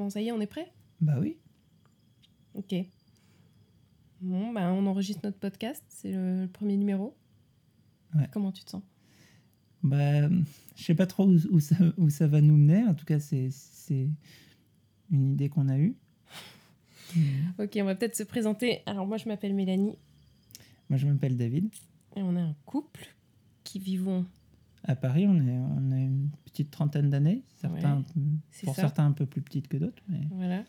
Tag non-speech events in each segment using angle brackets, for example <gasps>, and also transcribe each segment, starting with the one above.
Bon, ça y est, on est prêt? Bah oui. Ok. Bon, bah, on enregistre notre podcast, c'est le, le premier numéro. Ouais. Comment tu te sens? Bah, je sais pas trop où, où ça, où ça va nous mener. En tout cas, c'est c'est une idée qu'on a eue. <laughs> Ok, on va peut-être se présenter. Alors, moi, je m'appelle Mélanie Moi, je m'appelle David. et on est un couple qui vivons. À Paris, on, est, on une petite trentaine d'années. Certains, pour ça. certains, un peu plus petites que d'autres. Mais... Voilà.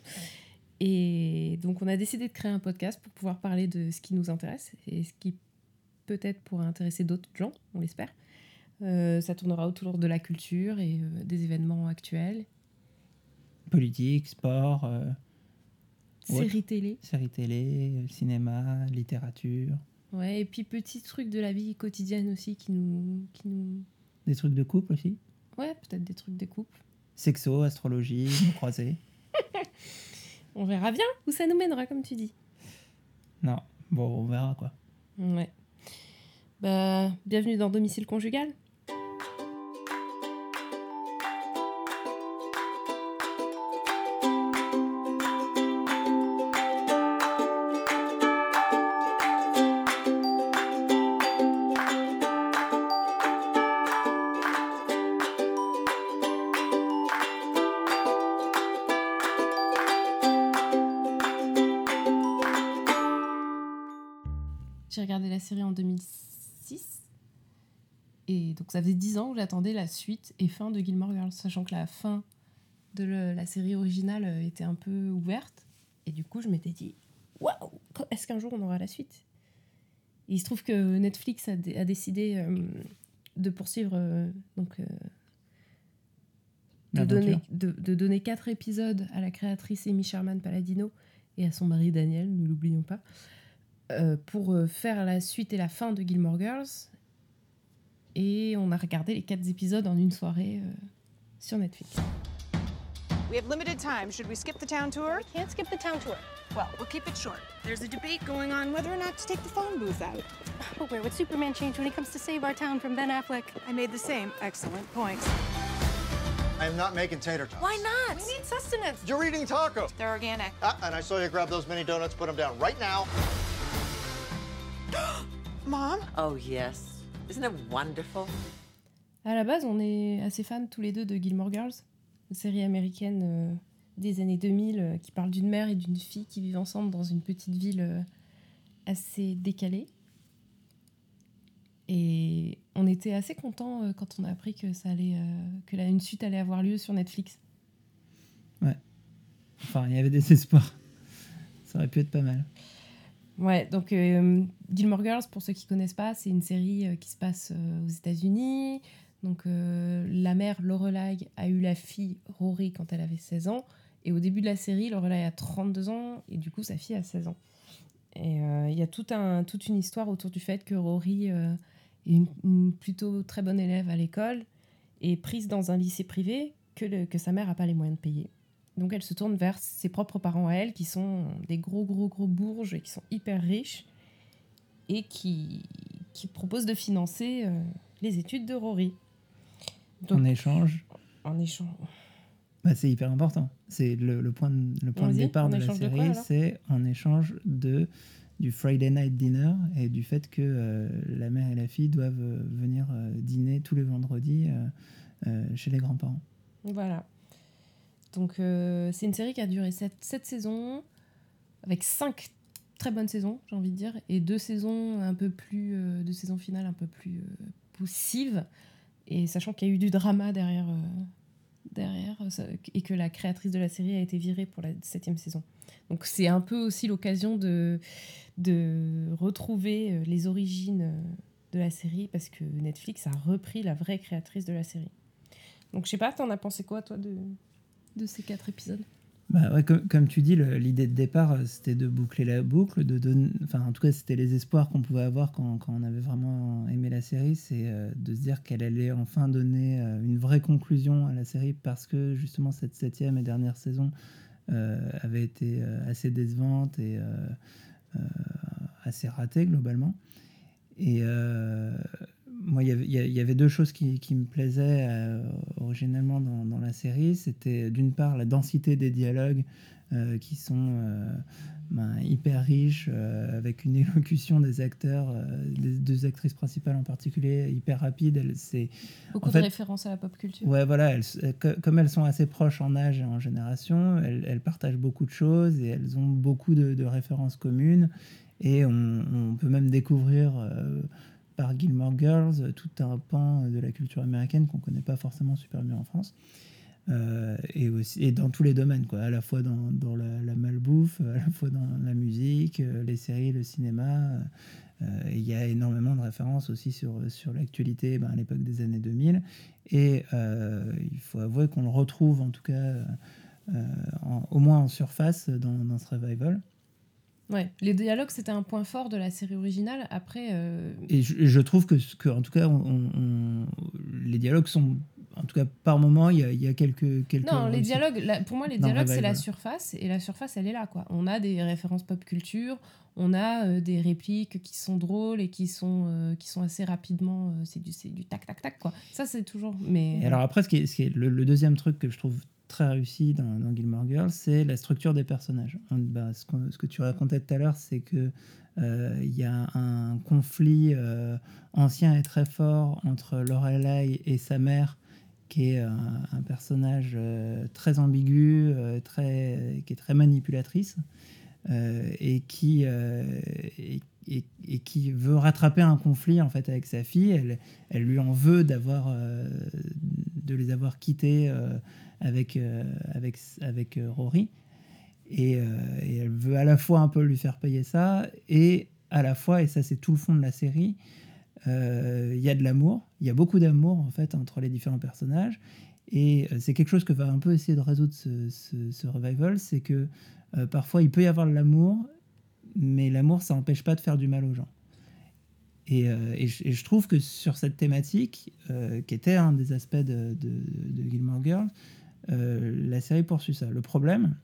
Et donc, on a décidé de créer un podcast pour pouvoir parler de ce qui nous intéresse et ce qui peut-être pourrait intéresser d'autres gens, on l'espère. Euh, ça tournera autour de la culture et euh, des événements actuels, Politique, sport, euh, séries télé. séries télé, euh, cinéma, littérature. Ouais, et puis petits trucs de la vie quotidienne aussi qui nous. Qui nous... Des trucs de couple aussi. Ouais, peut-être des trucs des couples. Sexo, astrologie, <laughs> croisés. On verra bien où ça nous mènera, comme tu dis. Non, bon, on verra quoi. Ouais. Bah, bienvenue dans Domicile Conjugal. Et donc ça faisait 10 ans que j'attendais la suite et fin de Gilmore Girls, sachant que la fin de le- la série originale euh, était un peu ouverte. Et du coup, je m'étais dit, waouh, est-ce qu'un jour on aura la suite? Et il se trouve que Netflix a, dé- a décidé euh, de poursuivre, euh, donc euh, de, donner, de, de donner quatre épisodes à la créatrice Amy Sherman Palladino et à son mari Daniel, ne l'oublions pas, pour faire la suite et la fin de Gilmore Girls. Et on a regardé les quatre épisodes en une soirée euh, sur Netflix. We have limited time. Should we skip the town tour? We Can't skip the town tour. Well, we'll keep it short. There's a debate going on whether or not to take the phone booth out. But where would Superman change when he comes to save our town from Ben Affleck? I made the same excellent point. I am not making tater tots. Why not? We need sustenance. You're eating tacos. They're organic. Ah, and I saw you grab those mini donuts, put them down right now. <gasps> Mom? Oh, yes. Isn't it wonderful? À la base, on est assez fans tous les deux de Gilmore Girls, une série américaine euh, des années 2000 euh, qui parle d'une mère et d'une fille qui vivent ensemble dans une petite ville euh, assez décalée. Et on était assez contents euh, quand on a appris que ça allait, euh, que la, une suite allait avoir lieu sur Netflix. Enfin, il y avait des espoirs. Ça aurait pu être pas mal. Ouais, donc euh, Girls, pour ceux qui connaissent pas, c'est une série euh, qui se passe euh, aux États-Unis. Donc euh, la mère Lorelai a eu la fille Rory quand elle avait 16 ans. Et au début de la série, Lorelai a 32 ans et du coup sa fille a 16 ans. Et il y a tout un, toute une histoire autour du fait que Rory est une, plutôt très bonne élève à l'école et prise dans un lycée privé que sa mère n'a pas les moyens de payer. Donc elle se tourne vers ses propres parents à elle, qui sont des gros, gros, gros bourges et qui sont hyper riches, et qui, qui proposent de financer euh, les études de Rory. Donc, En échange, en échange. bah, c'est hyper important. C'est le, le point, de, le point de départ de la série, c'est en échange de du Friday night dinner et du fait que euh, la mère et la fille doivent euh, venir euh, dîner tous les vendredis chez les grands-parents. Voilà. Donc euh, c'est une série qui a duré 7, saisons, avec 5 très bonnes saisons, j'ai envie de dire, et deux saisons un peu plus, euh, deux saisons finales un peu plus euh, poussives, et sachant qu'il y a eu du drama derrière, euh, derrière euh, et que la créatrice de la série a été virée pour la septième saison. Donc c'est un peu aussi l'occasion de, de retrouver les origines de la série, parce que Netflix a repris la vraie créatrice de la série. Donc je sais pas, t'en as pensé quoi toi de, de ces quatre épisodes Bah ouais, comme, tu dis, l'idée de départ, euh, c'était de boucler la boucle, de donner, en tout cas, c'était les espoirs qu'on pouvait avoir quand, on avait vraiment aimé la série, c'est euh, de se dire qu'elle allait enfin donner euh, une vraie conclusion à la série parce que justement cette septième et dernière saison avait été assez décevante et assez ratée globalement. Et moi, il y avait- y, deux choses qui, qui me plaisaient euh, originellement dans, dans la série. C'était d'une part la densité des dialogues euh, qui sont euh, ben, hyper riches, avec une élocution des acteurs, des deux actrices principales en particulier, hyper rapide. C'est Beaucoup fait- de références à la pop culture. Ouais, voilà, elles- elles- co- comme elles sont assez proches en âge et en génération, elles, elles partagent beaucoup de choses et elles ont beaucoup de, de références communes. Et on, on peut même découvrir euh, par Gilmore Girls euh, tout un pan de la culture américaine qu'on connaît pas forcément super bien en France. Euh, et, aussi, dans tous les domaines, quoi, à la fois dans, la, malbouffe, à la fois dans la musique, euh, les séries, le cinéma. Il y a énormément de références aussi sur, sur l'actualité ben, à l'époque des années 2000. Et il faut avouer qu'on le retrouve, en tout cas, au moins en surface, dans, dans ce revival. Ouais, les dialogues, c'était un point fort de la série originale. Après, euh, Et je, trouve que, que, en tout cas, on- on- les dialogues sont, en tout cas, par moment, il y a, il y a quelques, quelques. non, les dialogues, la- pour moi, les dialogues, c'est la surface. Et la surface, elle est là, quoi. On a des références pop culture, on a euh, des répliques qui sont drôles et qui sont, euh, qui sont assez rapidement. euh, c'est du, du tac, tac, tac, quoi. Ça, c'est toujours. Mais. Et alors après, ce qui est, ce qui est le, le deuxième truc que je trouve très réussi dans, dans Gilmore Girls, c'est la structure des personnages. On- bah, ce, que tu racontais tout à l'heure, c'est que euh, il y a un conflit euh, ancien et très fort entre Lorelai et sa mère, qui est un, un personnage euh, très ambigu, euh, très, qui est très manipulatrice. euh, et qui euh, veut rattraper un conflit en fait avec sa fille. Elle, elle lui en veut d'avoir euh, de les avoir quittés euh, avec euh, avec avec euh, Rory. Et, euh, et elle veut à la fois un peu lui faire payer ça et à la fois et ça c'est tout le fond de la série il y a de l'amour. Il y a beaucoup d'amour en fait entre les différents personnages. Et c'est quelque chose que va un peu essayer de résoudre ce, ce- revival c'est que parfois il peut y avoir de l'amour mais l'amour ça n'empêche pas de faire du mal aux gens. Et, et je, trouve que sur cette thématique, qui était un des aspects de, de, de Gilmore Girls, la série poursuit ça. Le problème,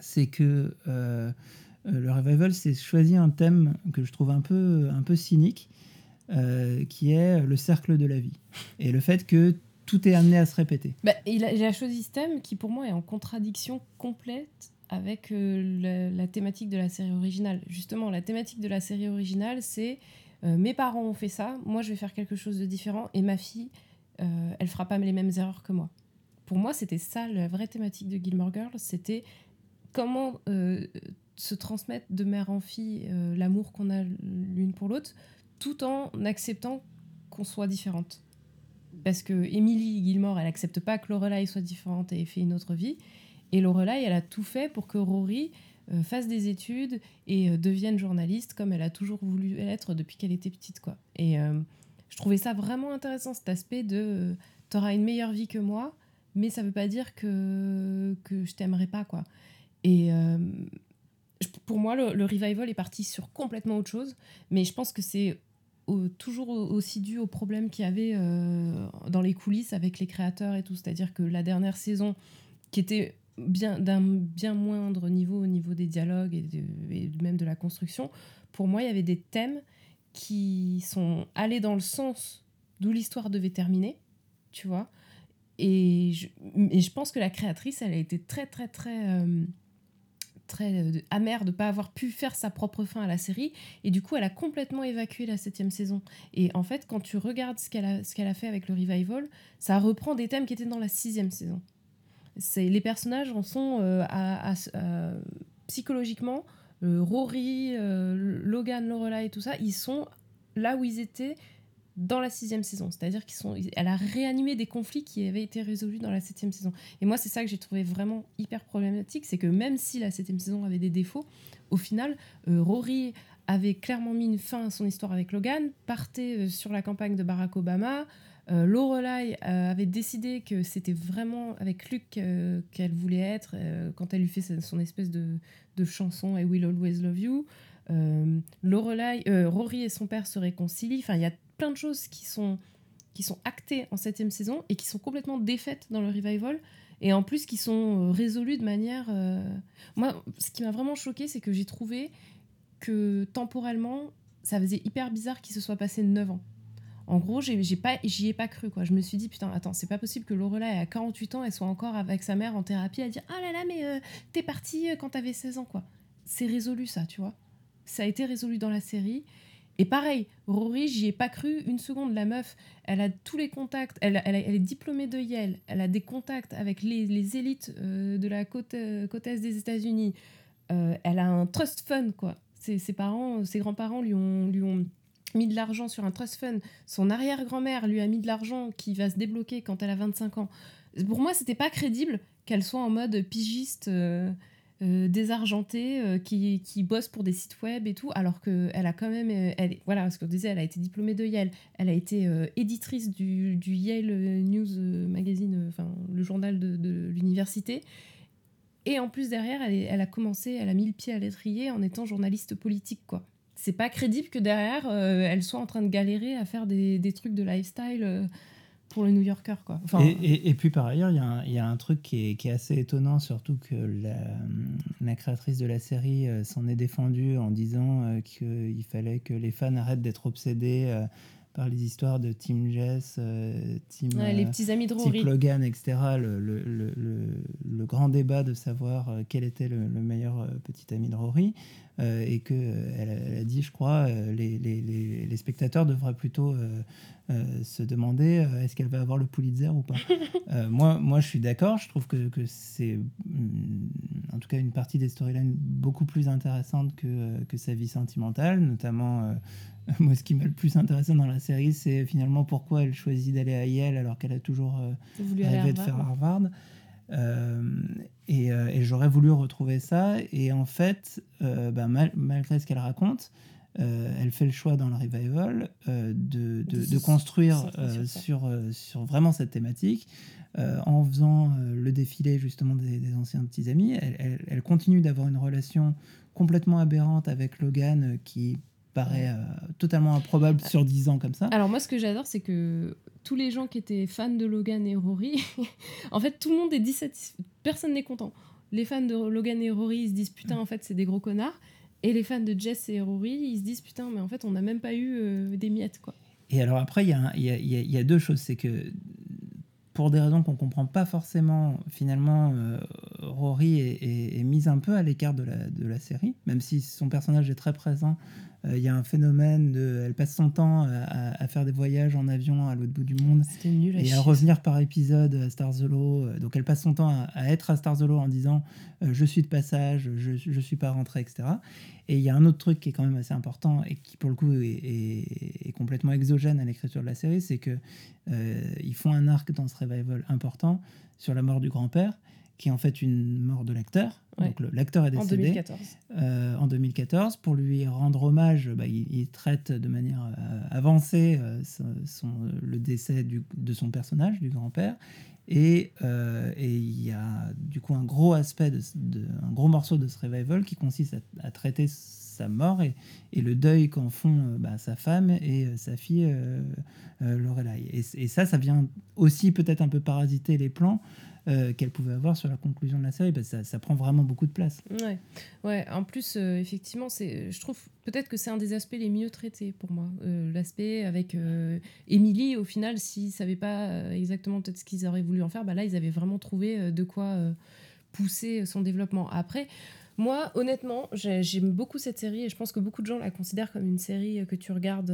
c'est que euh, euh, le revival s'est choisi un thème que je trouve un peu, un peu cynique, euh, qui est le cercle de la vie. Et le fait que tout est amené à se répéter. Bah, il, a, a choisi ce thème qui, pour moi, est en contradiction complète avec euh, la, thématique de la série originale. Justement, la thématique de la série originale, c'est euh, mes parents ont fait ça, moi je vais faire quelque chose de différent, et ma fille, euh, elle fera pas les mêmes erreurs que moi. Pour moi, c'était ça la vraie thématique de Gilmore Girls, c'était comment euh, se transmettre de mère en fille euh, l'amour qu'on a l'une pour l'autre, tout en acceptant qu'on soit différente. Parce que Emily Gilmore, elle accepte pas que Lorelai soit différente et ait fait une autre vie. Et Lorelai, elle a tout fait pour que Rory euh, fasse des études et devienne journaliste comme elle a toujours voulu être depuis qu'elle était petite. quoi. Et je trouvais ça vraiment intéressant, cet aspect de t'auras une meilleure vie que moi, mais ça veut pas dire que, que je t'aimerai pas. quoi. Et euh, pour moi, le, revival est parti sur complètement autre chose, mais je pense que c'est toujours au- aussi dû au problème qu'il y avait euh, dans les coulisses avec les créateurs et tout. C'est-à-dire que la dernière saison, qui était bien d'un bien moindre niveau au niveau des dialogues et même de la construction, pour moi, il y avait des thèmes qui sont allés dans le sens d'où l'histoire devait terminer, tu vois. Et je, et je pense que la créatrice, elle a été très, très, très, euh, très euh, amère de ne pas avoir pu faire sa propre fin à la série. Et du coup, elle a complètement évacué la septième saison. Et en fait, quand tu regardes ce qu'elle a, qu'elle a fait avec le revival, ça reprend des thèmes qui étaient dans la sixième saison. Les personnages en sont euh, à, à- psychologiquement, Rory, Logan, Lorelai et tout ça, ils sont là où ils étaient dans la sixième saison. C'est-à-dire qu'ils sont, elle a réanimé des conflits qui avaient été résolus dans la septième saison. Et moi, c'est ça que j'ai trouvé vraiment hyper problématique, c'est que même si la septième saison avait des défauts, au final, euh, Rory avait clairement mis une fin à son histoire avec Logan, partait euh, sur la campagne de Barack Obama. Euh, Lorelai euh, avait décidé que c'était vraiment avec Luke qu'elle voulait être quand elle lui fait son- espèce de, de chanson I Will Always Love You. Lorelai, Rory et son père se réconcilient. Enfin, il y a plein de choses qui sont, qui sont actées en septième saison et qui sont complètement défaites dans le revival. Et en plus, qui sont euh, résolues de manière. euh, Moi, ce qui m'a vraiment choqué, c'est que j'ai trouvé que temporellement, ça faisait hyper bizarre qu'il se soit passé 9 ans. En gros, j'ai j'ai pas, j'y ai pas cru, quoi. Je me suis dit, putain, attends, c'est pas possible que Lorelai, à 48 ans, elle soit encore avec sa mère en thérapie à dire, ah là là, mais euh, t'es partie quand t'avais 16 ans, quoi. C'est résolu, ça, tu vois. Ça a été résolu dans la série. Et pareil, Rory, j'y ai pas cru une seconde. La meuf, elle a tous les contacts. Elle, elle, est diplômée de Yale. Elle a des contacts avec les, les élites euh, de la côte, euh, côte est des États-Unis. Euh, elle a un trust fund, quoi. Ses, ses parents, ses grands-parents lui ont, lui ont mis de l'argent sur un trust fund. Son arrière-grand-mère lui a mis de l'argent qui va se débloquer quand elle a 25 ans. Pour moi, c'était pas crédible qu'elle soit en mode pigiste. Euh, désargentée euh, qui, qui bosse pour des sites web et tout, alors qu'elle a quand même, euh, elle, voilà, ce qu'on disait, elle a été diplômée de Yale, elle a été éditrice du, du Yale News Magazine, enfin le journal de, de l'université, et en plus derrière, elle, elle a commencé, elle a mis le pied à l'étrier en étant journaliste politique, quoi. C'est pas crédible que derrière, elle soit en train de galérer à faire des, des trucs de lifestyle pour le New Yorker, quoi. Enfin, Et, et- et puis par ailleurs, il y, a un- il y a un truc qui est, qui est assez étonnant, surtout que la, la créatrice de la série euh, s'en est défendue en disant euh, qu'il fallait que les fans arrêtent d'être obsédés euh, par les histoires de Team Jess, ouais, les petits amis de Rory. Logan, etc. Le, le, le, le- le grand débat de savoir quel était le, le meilleur petit ami de Rory. Euh, et que euh, elle, a- elle a dit, je crois, euh, les, les, les, les spectateurs devraient plutôt se demander est-ce qu'elle va avoir le Pulitzer ou pas. <laughs> Moi, moi, je suis d'accord. Je trouve que, que c'est, hum, en tout cas, une partie des storylines beaucoup plus intéressante que, que sa vie sentimentale, notamment. <laughs> moi, ce qui m'a le plus intéressé dans la série, c'est finalement pourquoi elle choisit d'aller à Yale alors qu'elle a toujours euh, rêvé de faire Harvard. Euh, et, euh, et j'aurais voulu retrouver ça. Et en fait, euh, bah, mal- malgré ce qu'elle raconte, euh, elle fait le choix dans le revival euh, de, de, construire euh, sur sur, vraiment cette thématique. en faisant le défilé justement des, des anciens petits amis, elle, elle- elle continue d'avoir une relation complètement aberrante avec Logan qui paraît euh, totalement improbable sur 10 ans comme ça. Alors moi, ce que j'adore, c'est que tous les gens qui étaient fans de Logan et Rory, <laughs> en fait, tout le monde est dissatisfait. Personne n'est content. Les fans de Logan et Rory, ils se disent putain, en fait, c'est des gros connards. Et les fans de Jess et Rory, ils se disent putain, mais en fait, on n'a même pas eu euh, des miettes, quoi. Et alors après, il y, a y y y deux choses. C'est que pour des raisons qu'on comprend pas forcément, finalement, euh, Rory est, est- est mise un peu à l'écart de la, de la série, même si son personnage est très présent. euh, Il y a un phénomène de, elle passe son temps à, à- faire des voyages en avion à l'autre bout du monde nul et à revenir par épisode à Stars Hollow. Euh, Donc elle passe son temps à, à être à Stars Hollow en disant euh, je suis de passage, je ne suis pas rentré, etc. Et il y a un autre truc qui est quand même assez important et qui pour le coup est, est- est complètement exogène à l'écriture de la série, c'est que euh, ils font un arc dans ce revival important sur la mort du grand-père, qui est en fait une mort de l'acteur. Ouais. Donc l'acteur est En décédé 2014. euh, en 2014. Pour lui rendre hommage, bah, il, il traite de manière euh, avancée euh, son- le décès du- de son personnage, du grand-père. Et et il y a du coup un gros aspect, de, un gros morceau de ce revival qui consiste à, à traiter sa mort et, et le deuil qu'en font bah, sa femme et euh, sa fille euh, euh, Lorelai. Et, et ça, ça vient aussi peut-être un peu parasiter les plans euh, qu'elle pouvait avoir sur la conclusion de la série, parce que ça, prend vraiment beaucoup de place. Ouais, ouais. En plus, euh, effectivement, je trouve peut-être que c'est un des aspects les mieux traités pour moi. Euh, L'aspect avec Émilie, au final, s'ils savaient pas exactement peut-être ce qu'ils auraient voulu en faire, bah là, ils avaient vraiment trouvé de quoi pousser son développement. Après, moi, honnêtement, j'ai- j'aime beaucoup cette série et je pense que beaucoup de gens la considèrent comme une série que tu regardes.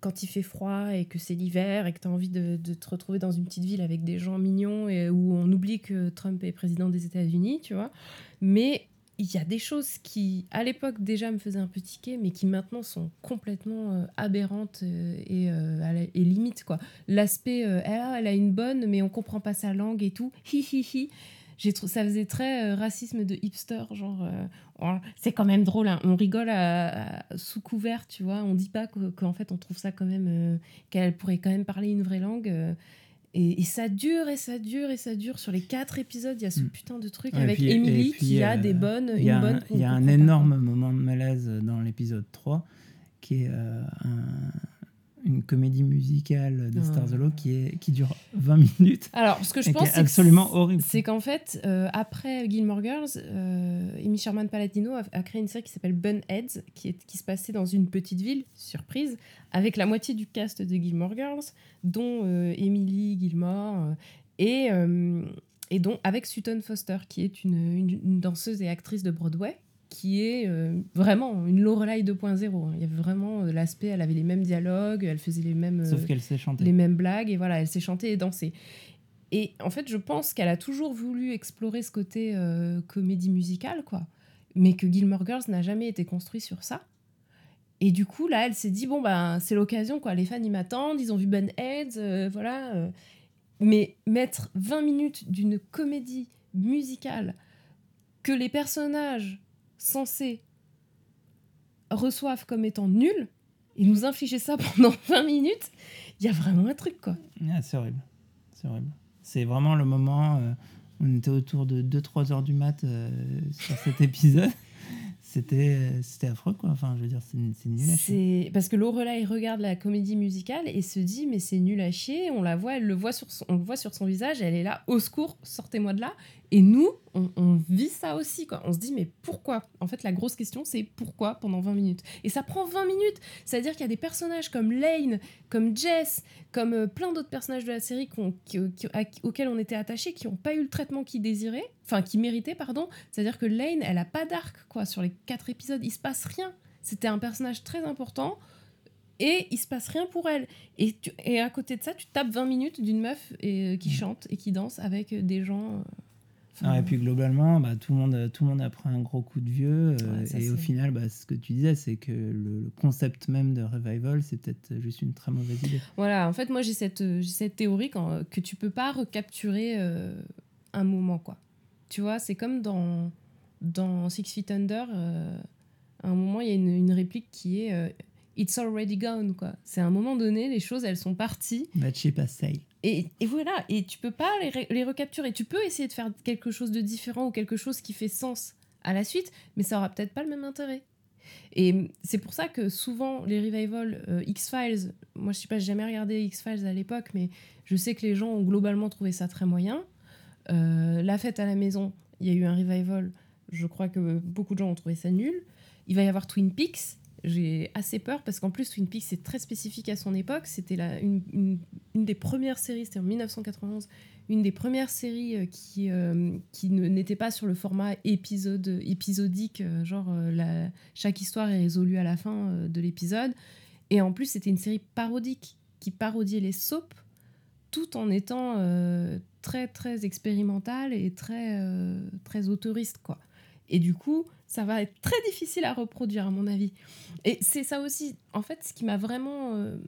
Quand il fait froid et que c'est l'hiver et que tu as envie de, te retrouver dans une petite ville avec des gens mignons et où on oublie que Trump est président des États-Unis, tu vois. Mais il y a des choses qui, à l'époque, déjà me faisaient un peu tiquer, mais qui maintenant sont complètement euh, aberrantes euh, et, euh, et limite, quoi. L'aspect, Ah, elle a une bonne, mais on comprend pas sa langue et tout, hi hi hi. J'ai ça faisait très euh, racisme de hipster, genre euh, c'est quand même drôle, hein. on rigole à- à- sous couvert, tu vois, on dit pas que- qu'en fait on trouve ça quand même, euh, qu'elle pourrait quand même parler une vraie langue. et, et ça dure et ça dure et ça dure. Sur les quatre épisodes, il y a ce Mm. putain de truc Ouais, avec puis- Emily puis, qui a des bonnes, Il y a une un, bonne. qu'on il y a un comprend pas, énorme moment de malaise dans l'épisode 3 qui est un- une comédie musicale de. Stars Hollow qui, est, qui dure 20 minutes Alors, ce que je pense, est c'est absolument horrible. C'est qu'en fait, euh, après Gilmore Girls, euh, Amy Sherman Paladino a, a créé une série qui s'appelle Bunheads, qui, est, qui se passait dans une petite ville, surprise, avec la moitié du cast de Gilmore Girls, dont euh, Emily Gilmore, euh, et, et dont avec Sutton Foster, qui est une, une- une danseuse et actrice de Broadway, qui est euh, vraiment une Lorelai 2.0. hein. Il y avait vraiment euh, l'aspect, elle avait les mêmes dialogues, elle faisait les mêmes... euh, Sauf qu'elle sait chanter. les mêmes blagues et voilà, elle sait chanter et danser. Et en fait, je pense qu'elle a toujours voulu explorer ce côté euh, comédie musicale, quoi. Mais que Gilmore Girls n'a jamais été construit sur ça. Et du coup, là, elle s'est dit bon, ben, c'est l'occasion, quoi. Les fans, ils m'attendent, ils ont vu Ben Heads, euh, voilà. euh. Mais mettre 20 minutes d'une comédie musicale que les personnages censés reçoivent comme étant nuls et nous infliger ça <laughs> pendant 20 minutes, il y a vraiment un truc, quoi. Ah, c'est horrible. C'est horrible. C'est vraiment le moment. euh, on était autour de 2-3 heures du mat euh, sur cet <laughs> épisode. C'était euh, c'était affreux, quoi. Enfin, je veux dire, c'est c'est nul à chier. C'est parce que Lorelai regarde la comédie musicale et se dit mais c'est nul à chier. On la voit, elle le voit sur son, on le voit sur son visage. Elle est là, au secours, sortez-moi de là. Et nous, on, vit ça aussi quoi. On se dit mais pourquoi? En fait, la grosse question c'est pourquoi pendant 20 minutes? Et ça prend 20 minutes. C'est-à-dire qu'il y a des personnages comme Lane, comme Jess, comme euh, plein d'autres personnages de la série à- auxquels on était attachés, qui n'ont pas eu le traitement qu'ils désiraient, enfin qui méritaient pardon. C'est-à-dire que Lane, elle a pas d'arc quoi sur les quatre épisodes. Il se passe rien. C'était un personnage très important et il se passe rien pour elle. Et, tu- et à côté de ça, tu tapes 20 minutes d'une meuf et, euh, qui chante et qui danse avec euh, des gens. euh, Ah, et puis globalement, bah, tout, le monde, tout le monde a pris un gros coup de vieux. Ouais, et au final, bah, ce que tu disais, c'est que le, le concept même de revival, c'est peut-être juste une très mauvaise idée. Voilà, en fait, moi j'ai cette, théorie quand, que tu peux pas recapturer euh, un moment, quoi. Tu vois, c'est comme dans, dans Six Feet Under, euh, à un moment, il y a une, une réplique qui est euh, It's already gone, quoi. C'est à un moment donné, les choses, elles sont parties. That ship has sailed. Et, et voilà, et tu peux pas les, les recapturer. Tu peux essayer de faire quelque chose de différent ou quelque chose qui fait sens à la suite, mais ça aura peut-être pas le même intérêt. Et c'est pour ça que souvent les revivals euh, X-Files, moi je sais pas, j'ai jamais regardé X-Files à l'époque, mais je sais que les gens ont globalement trouvé ça très moyen. Euh, la fête à la maison, il y a eu un revival, je crois que beaucoup de gens ont trouvé ça nul. Il va y avoir Twin Peaks, j'ai assez peur parce qu'en plus Twin Peaks c'est très spécifique à son époque, c'était une, une- des premières séries, c'était en 1991, une des premières séries euh, qui, euh, n'était pas sur le format épisode, épisodique, euh, genre chaque histoire est résolue à la fin de l'épisode. Et en plus, c'était une série parodique qui parodiait les soaps tout en étant très très expérimentale et très euh, très autoriste quoi. Et du coup, ça va être très difficile à reproduire à mon avis. Et c'est ça aussi, en fait, ce qui m'a vraiment euh,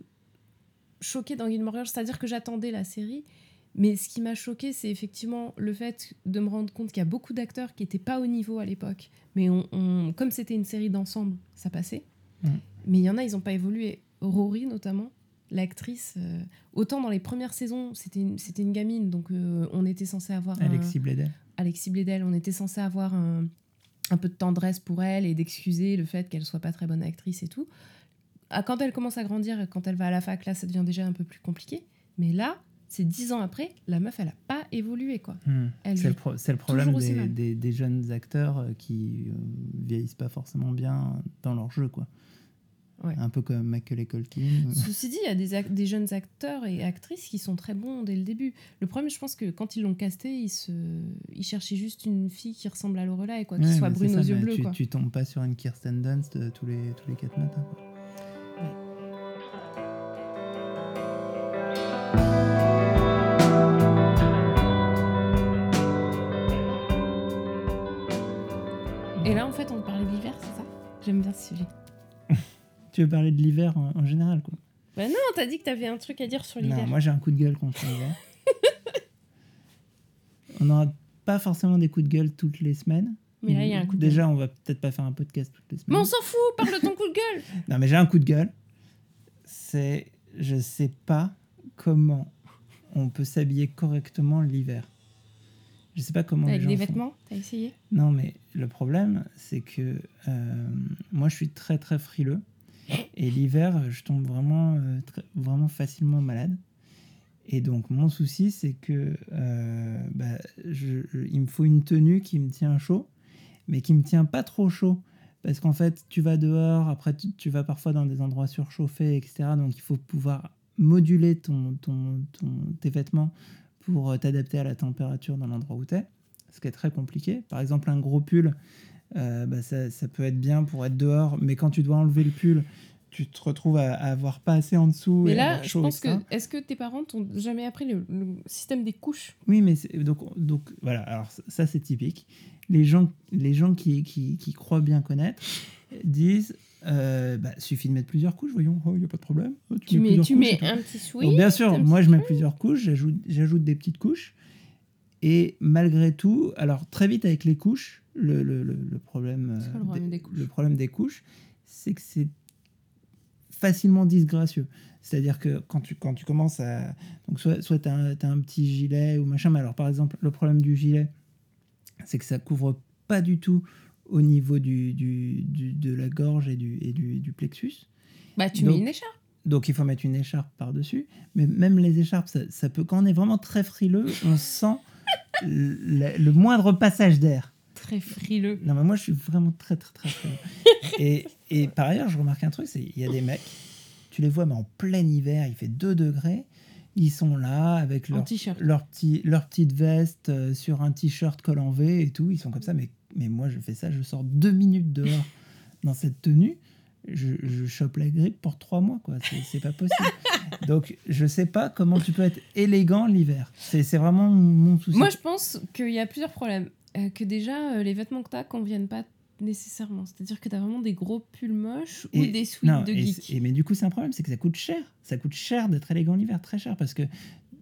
choqué dans Gilmore Girls, c'est-à-dire que j'attendais la série, mais ce qui m'a choqué, c'est effectivement le fait de me rendre compte qu'il y a beaucoup d'acteurs qui n'étaient pas au niveau à l'époque, mais on, on- comme c'était une série d'ensemble, ça passait. Mais il y en a, ils n'ont pas évolué. Rory notamment, l'actrice, euh, autant dans les premières saisons, c'était une, c'était une gamine, donc euh, on était censé avoir un- Alexis Bledel. Alexis Bledel, on était censé avoir un, un peu de tendresse pour elle et d'excuser le fait qu'elle soit pas très bonne actrice et tout. Ah, Quand elle commence à grandir, quand elle va à la fac, là, ça devient déjà un peu plus compliqué. Mais là, c'est dix ans après, la meuf, elle a pas évolué, quoi. Hmm. Elle C'est le, pro- c'est le problème des, mal. des- des jeunes acteurs euh, qui euh, vieillissent pas forcément bien dans leur jeu, quoi. Ouais. Un peu comme Macaulay Culkin. Ceci dit, il y a des, jeunes acteurs et actrices qui sont très bons dès le début. Le problème, je pense que quand ils l'ont casté, ils, se... ils cherchaient juste une fille qui ressemble à Lorelai, quoi, qui Ouais, soit brune ça, aux yeux bleus. Tu, quoi. tu tombes pas sur une Kirsten Dunst euh, tous les tous les quatre matins. quoi. Et là, en fait, on parlait de l'hiver, c'est ça? J'aime bien ce sujet. Tu veux parler de l'hiver en, en général, quoi. Bah non, t'as dit que t'avais un truc à dire sur l'hiver. Non, moi j'ai un coup de gueule contre l'hiver. <laughs> on n'aura pas forcément des coups de gueule toutes les semaines. Mais là, il y a un coup de gueule. Déjà, on va peut-être pas faire un podcast toutes les Mais semaines. on s'en fout, parle de ton coup de gueule <laughs> Non, mais j'ai un coup de gueule. C'est. Je sais pas comment on peut s'habiller correctement l'hiver. Je sais pas comment. Avec les gens des vêtements, t'as essayé? Non, mais le problème, c'est que euh, moi, je suis très, très frileux. Et l'hiver, je tombe vraiment, euh, très- vraiment facilement malade. Et donc, mon souci, c'est que euh, bah, il me faut une tenue qui me tient chaud, mais qui me tient pas trop chaud. Parce qu'en fait, tu vas dehors, après, tu, tu vas parfois dans des endroits surchauffés, etc. Donc, il faut pouvoir moduler ton, ton, ton- tes vêtements pour euh, t'adapter à la température dans l'endroit où tu es. Ce qui est très compliqué. Par exemple, un gros pull, euh, bah, ça, ça peut être bien pour être dehors, mais quand tu dois enlever le pull, tu te retrouves à, à avoir pas assez en dessous. Mais et là, je pense que. Est-ce que tes parents t'ont jamais appris le, le système des couches? Oui, mais donc, donc voilà, alors ça- c'est typique. Les gens, les gens qui, qui, qui croient bien connaître disent euh, bah, suffit de mettre plusieurs couches, voyons, il n'y a pas de problème. Oh, Tu mets, tu couches, mets un petit sweat. Bien sûr, moi je mets plusieurs couches, j'ajoute, j'ajoute des petites couches. Et malgré tout, alors très vite avec les couches, le, le, problème, euh, le problème des couches le problème des couches, c'est que c'est facilement disgracieux. C'est-à-dire que quand tu, quand tu commences à... Donc soit, soit tu as, un petit gilet ou machin, mais alors par exemple, le problème du gilet, c'est que ça couvre pas du tout au niveau du, du, du- de la gorge et du, et du, du plexus. Bah, tu Donc- mets une écharpe. Donc il faut mettre une écharpe par-dessus. Mais même les écharpes, ça, ça peut, quand on est vraiment très frileux, on sent <laughs> le, le moindre passage d'air. Très frileux. Non, mais moi je suis vraiment très très très frileux. <laughs> et, et par ailleurs, je remarque un truc, c'est il y a des mecs, tu les vois, mais en plein hiver, il fait 2 degrés. Ils sont là avec leur, leur, petit, leur petite veste euh, sur un t-shirt col en V et tout. Ils sont comme ça. Mais, mais moi, je fais ça, je sors deux minutes dehors <laughs> dans cette tenue. Je, je chope la grippe pour trois mois, quoi. C'est- pas possible. <laughs> Donc, je sais pas comment tu peux être élégant l'hiver. C'est c'est vraiment mon souci. Moi, je pense qu'il y a plusieurs problèmes. Euh, que déjà, euh, les vêtements que tu as conviennent pas nécessairement. C'est-à-dire que tu as vraiment des gros pulls moches ou des sweats non, de et geek. et mais du coup, c'est un problème, c'est que ça coûte cher. Ça coûte cher d'être élégant l'hiver, très cher, parce que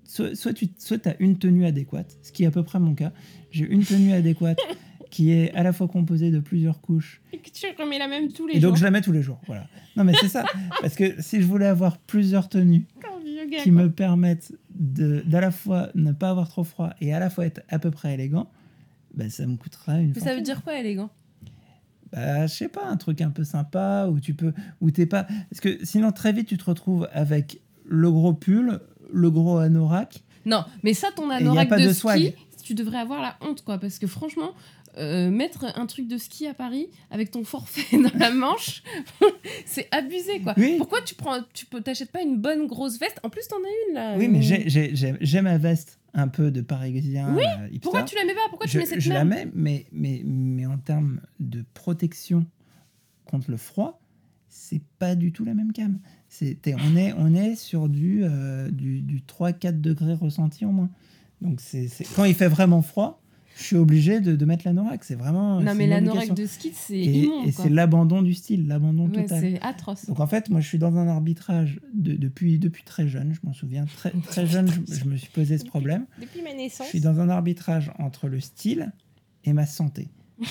soit, soit tu soit as une tenue adéquate, ce qui est à peu près mon cas. J'ai une tenue adéquate <laughs> qui est à la fois composée de plusieurs couches, Et que tu remets la même tous les et donc jours. je la mets tous les jours. Voilà. Non, mais c'est ça. <laughs> parce que si je voulais avoir plusieurs tenues gars, qui quoi. me permettent d'à la fois ne pas avoir trop froid et à la fois être à peu près élégant, bah, ça me coûtera une Mais ça veut dire quoi, élégant? Bah, je sais pas, un truc un peu sympa où tu peux, où t'es pas, parce que sinon très vite tu te retrouves avec le gros pull, le gros anorak. Non, mais ça, ton anorak de, de ski, tu devrais avoir la honte, quoi. Parce que franchement, euh, mettre un truc de ski à Paris avec ton forfait <laughs> dans la manche, <laughs> c'est abusé, quoi. Oui. Pourquoi tu prends, tu peux, t'achètes pas une bonne grosse veste? En plus, t'en as une là. Oui, mais j'ai- ma veste un peu de parisien. Oui, euh. Pourquoi tu la mets pas? Pourquoi je, tu mets cette je la mets, mais, mais, mais en termes de protection contre le froid, c'est pas du tout la même cam. T'es- on, est, on est sur du, euh, du, du 3-4 degrés ressenti en moins. Donc c'est- quand il fait vraiment froid, je suis obligé de, de mettre l'anorak. C'est vraiment. Non, mais une l'anorak de ski, c'est Et, immonde. et c'est l'abandon du style, l'abandon Ouais, total. c'est atroce. Donc en fait, moi je suis dans un arbitrage de- depuis, depuis très jeune, je m'en souviens, très, très jeune, je, je me suis posé ce problème. Depuis ma naissance. Je suis dans un arbitrage entre le style et ma santé. <laughs>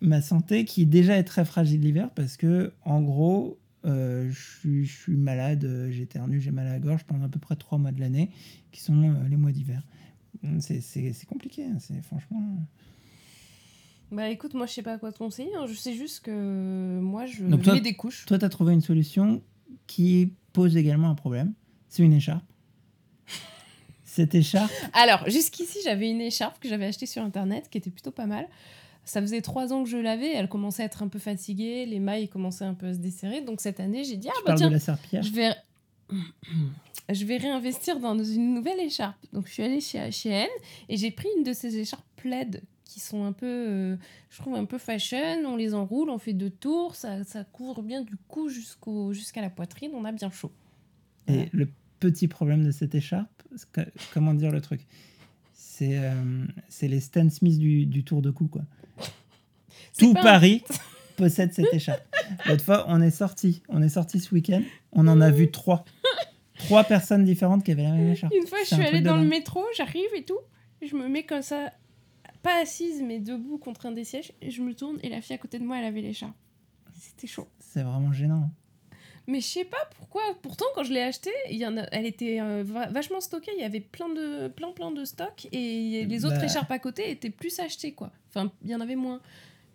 ma santé qui déjà est très fragile l'hiver parce que, en gros, euh, je, suis, je suis malade, euh, j'éternue, j'ai mal à la gorge pendant à peu près trois mois de l'année, qui sont euh, les mois d'hiver. Hum, C'est c'est- c'est compliqué, hein, c'est franchement. Bah écoute, moi je sais pas quoi te conseiller. hein. Je sais juste que moi je Donc, toi- mets des couches. Toi, tu as trouvé une solution qui pose également un problème c'est une écharpe. <laughs> Cette écharpe, Alors, jusqu'ici, j'avais une écharpe que j'avais achetée sur internet qui était plutôt pas mal. Ça faisait trois ans que je l'avais, elle commençait à être un peu fatiguée, les mailles commençaient un peu à se desserrer. Donc cette année, j'ai dit, ah tu bah tiens, de la je vais... je vais réinvestir dans une nouvelle écharpe. Donc je suis allée chez H&M et j'ai pris une de ces écharpes plaid qui sont un peu, euh, je trouve, un peu fashion. On les enroule, on fait deux tours, ça, ça couvre bien du cou jusqu'au, jusqu'à la poitrine, on a bien chaud. Et le petit problème de cette écharpe, que- comment dire le truc C'est euh, les Stan Smith du, du tour de cou, quoi. Tout un- Paris <laughs> possède cette écharpe. L'autre fois, on est sorti, on est sorti ce week-end, on en a vu trois. Trois personnes différentes qui avaient la même écharpe. Une fois, je suis allée dans le métro, j'arrive et tout. Je me mets comme ça, pas assise, mais debout contre un des sièges. Et je me tourne et la fille à côté de moi, elle avait l'écharpe. C'était chaud. C'est vraiment gênant. Mais je sais pas pourquoi. Pourtant, quand je l'ai achetée, il y en a, elle était euh, va- vachement stockée. Il y avait plein de, plein, plein de stocks. Et les autres Bah. écharpes à côté étaient plus achetées, quoi. Enfin, il y en avait moins.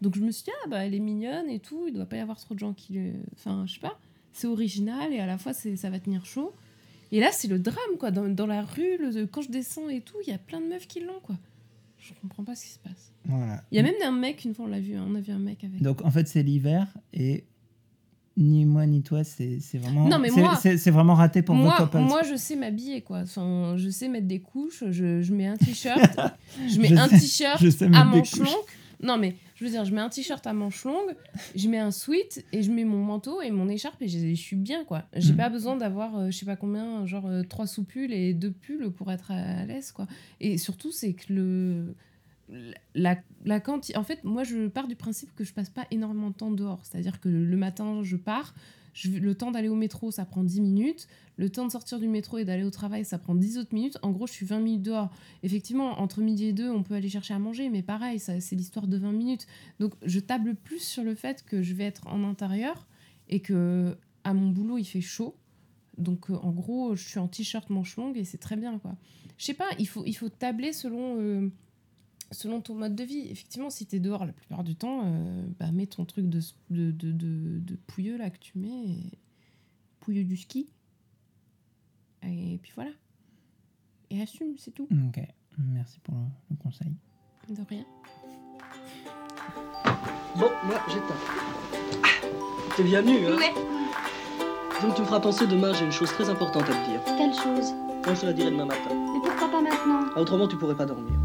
Donc je me suis dit, ah bah, elle est mignonne et tout. Il doit pas y avoir trop de gens qui le. Enfin, je sais pas. c'est original et à la fois ça va tenir chaud. Et là, c'est le drame, quoi. Dans, dans la rue, le- quand je descends et tout, il y a plein de meufs qui l'ont, quoi. Je comprends pas ce qui se passe. Voilà. Il y a même un mec, une fois on l'a vu, hein, on a vu un mec avec. Donc en fait, c'est l'hiver et ni moi ni toi, c'est vraiment. Non, mais c'est- vraiment raté pour moi, moi, je sais m'habiller, quoi. Enfin, je sais mettre des couches, je, je mets un t-shirt, <laughs> je mets Je un t-shirt à manches longues. Non, mais je veux dire, je mets un t-shirt à manches longues, je mets un sweat et je mets mon manteau et mon écharpe et je, je suis bien, quoi. J'ai Mhm. pas besoin d'avoir, euh, je sais pas combien, genre euh, trois sous-pulls et deux pulls pour être à, à l'aise, quoi. Et surtout, c'est que le. La, la quanti- En fait, moi, je pars du principe que je passe pas énormément de temps dehors. C'est-à-dire que le matin, je pars. Je, le temps d'aller au métro, ça prend 10 minutes. Le temps de sortir du métro et d'aller au travail, ça prend 10 autres minutes. En gros, je suis 20 minutes dehors. Effectivement, entre midi et deux, on peut aller chercher à manger, mais pareil, ça, c'est l'histoire de 20 minutes. Donc, je table plus sur le fait que je vais être en intérieur et que à mon boulot, il fait chaud. Donc, euh, en gros, je suis en t-shirt manche longue et c'est très bien, quoi. Je sais pas, il faut, il faut tabler selon, euh, selon ton mode de vie. Effectivement, si t'es dehors la plupart du temps, euh, bah, mets ton truc de, de, de, de, de pouilleux là que tu mets, et- pouilleux du ski. Et puis voilà. Et assume, c'est tout. Ok, merci pour le, le conseil. De rien. Bon, moi, j'éteins. T'es bienvenue, hein Ouais. Donc tu me feras penser demain, j'ai une chose très importante à te dire. Quelle chose? Moi, je te la dirai demain matin. Mais pourquoi pas maintenant? Ah, autrement, tu pourrais pas dormir.